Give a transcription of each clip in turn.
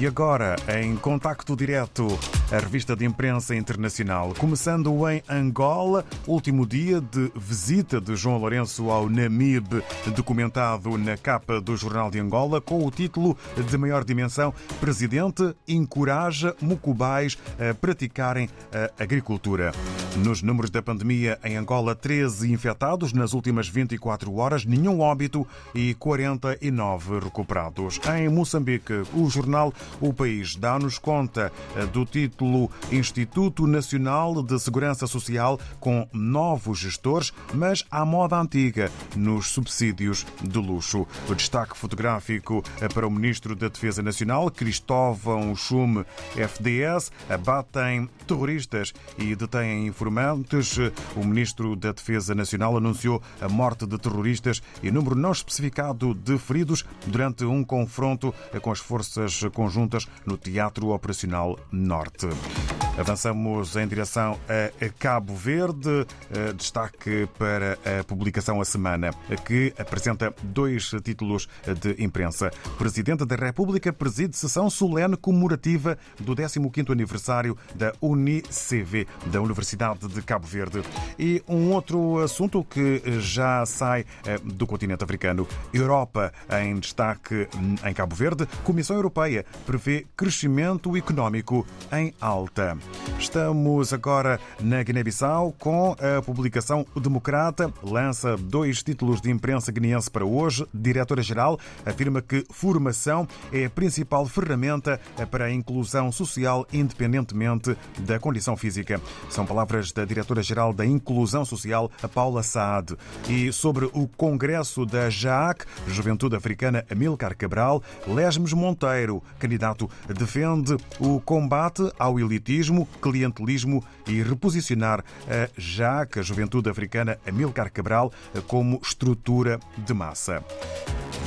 E agora, em contacto direto, a revista de imprensa internacional, começando em Angola, último dia de visita de João Lourenço ao Namibe, documentado na capa do Jornal de Angola, com o título de maior dimensão: Presidente encoraja mucubais a praticarem a agricultura. Nos números da pandemia em Angola, 13 infectados nas últimas 24 horas, nenhum óbito e 49 recuperados. Em Moçambique, o jornal O País dá-nos conta do título Instituto Nacional de Segurança Social com novos gestores, mas à moda antiga nos subsídios de luxo. O destaque fotográfico para o Ministro da Defesa Nacional, Cristóvão Chume, FDS, abatem terroristas e detêm informantes. O Ministro da Defesa Nacional anunciou a morte de terroristas e número não especificado de feridos durante um confronto com as forças conjuntas no Teatro Operacional Norte. Room. Avançamos em direção a Cabo Verde. Destaque para a publicação A Semana, que apresenta dois títulos de imprensa. Presidente da República preside sessão solene comemorativa do 15º aniversário da UNICV, da Universidade de Cabo Verde. E um outro assunto que já sai do continente africano. Europa em destaque em Cabo Verde. Comissão Europeia prevê crescimento económico em alta. Estamos agora na Guiné-Bissau com a publicação Democrata. Lança dois títulos de imprensa guineense para hoje. Diretora-geral afirma que formação é a principal ferramenta para a inclusão social, independentemente da condição física. São palavras da diretora-geral da Inclusão Social, Paula Saad. E sobre o Congresso da JAAC, Juventude Africana Amilcar Cabral, Lesmes Monteiro, candidato, defende o combate ao elitismo, clientelismo e reposicionar a JAAC, a Juventude Africana Amilcar Cabral, como estrutura de massa.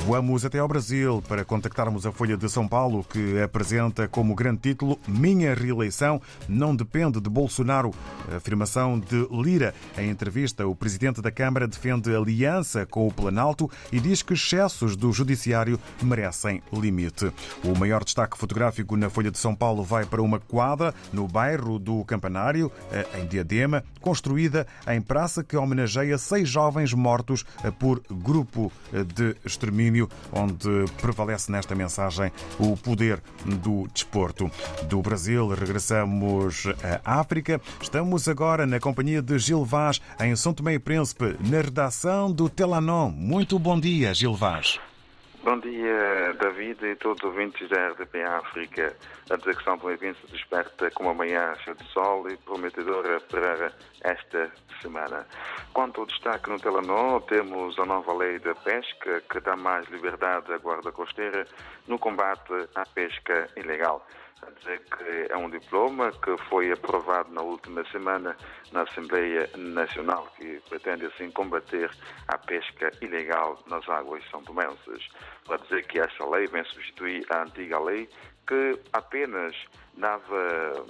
Voamos até ao Brasil para contactarmos a Folha de São Paulo, que apresenta como grande título Minha reeleição não depende de Bolsonaro. A afirmação de Lira. Em entrevista, o presidente da Câmara defende aliança com o Planalto e diz que excessos do Judiciário merecem limite. O maior destaque fotográfico na Folha de São Paulo vai para uma quadra no bairro do Campanário, em Diadema, construída em praça que homenageia seis jovens mortos por grupo de extermínio onde prevalece nesta mensagem o poder do desporto. Do Brasil, regressamos à África. Estamos agora na companhia de Gil Vaz, em São Tomé e Príncipe, na redação do Telanon. Muito bom dia, Gil Vaz. Bom dia, David e todos os ouvintes da RDP África. A dizer que São Tomé e Príncipe desperta com uma manhã cheia de sol e prometedora para esta semana. Quanto ao destaque no Telenor, temos a nova lei da pesca que dá mais liberdade à guarda costeira no combate à pesca ilegal. A dizer que é um diploma que foi aprovado na última semana na Assembleia Nacional, que pretende assim combater a pesca ilegal nas águas são tomenses. Para dizer que esta lei vem substituir a antiga lei que apenas dava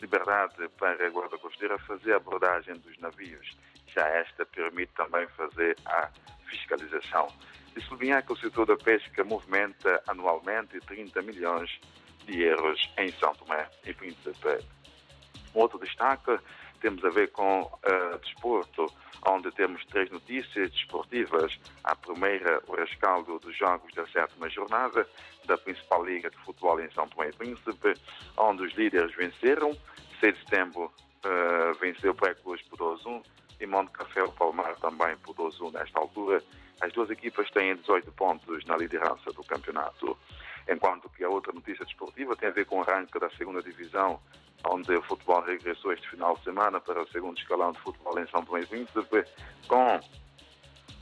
liberdade para a Guarda Costeira fazer a abordagem dos navios. Já esta permite também fazer a fiscalização. E sublinhar que o setor da pesca movimenta anualmente 30 milhões de euros em São Tomé e Príncipe. Outro destaque temos a ver com uh, desporto, onde temos três notícias desportivas. A primeira, o rescaldo dos jogos da sétima jornada da principal liga de futebol em São Tomé e Príncipe, onde os líderes venceram. 6 de setembro uh, venceu o Pré-Cruz por 2-1 e Monte Café o Palmar também por 2-1 nesta altura. As duas equipas têm 18 pontos na liderança do campeonato. Enquanto que a outra notícia desportiva tem a ver com o arranque da segunda divisão, onde o futebol regressou este final de semana para o segundo escalão de futebol em São Tomé e Príncipe, com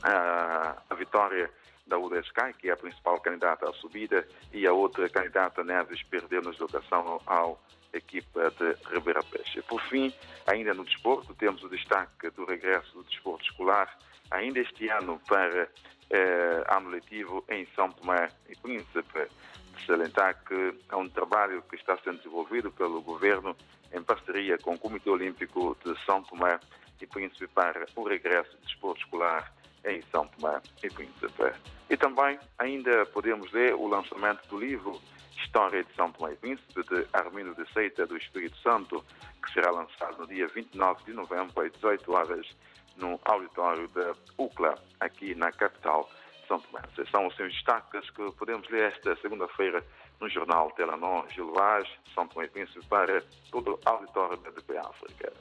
a, a vitória da UDSCAI, que é a principal candidata à subida, e a outra candidata, Neves, perdeu na deslocação ao equipa de Ribeira Peixe. Por fim, ainda no desporto, temos o destaque do regresso do desporto escolar, ainda este ano para eh, ano letivo em São Tomé e Príncipe. De salientar que é um trabalho que está sendo desenvolvido pelo governo em parceria com o Comitê Olímpico de São Tomé e Príncipe para o regresso do desporto escolar em São Tomé e Príncipe. E também ainda podemos ler o lançamento do livro História de São Tomé e Príncipe, de Armindo de Seita do Espírito Santo, que será lançado no dia 29 de novembro, às 18 horas, no auditório da UCLA, aqui na capital São Tomé. Esses são os seus destaques que podemos ler esta segunda-feira no jornal Telenor Gil Vaz, São Tomé e Príncipe, para todo o auditório da DP África.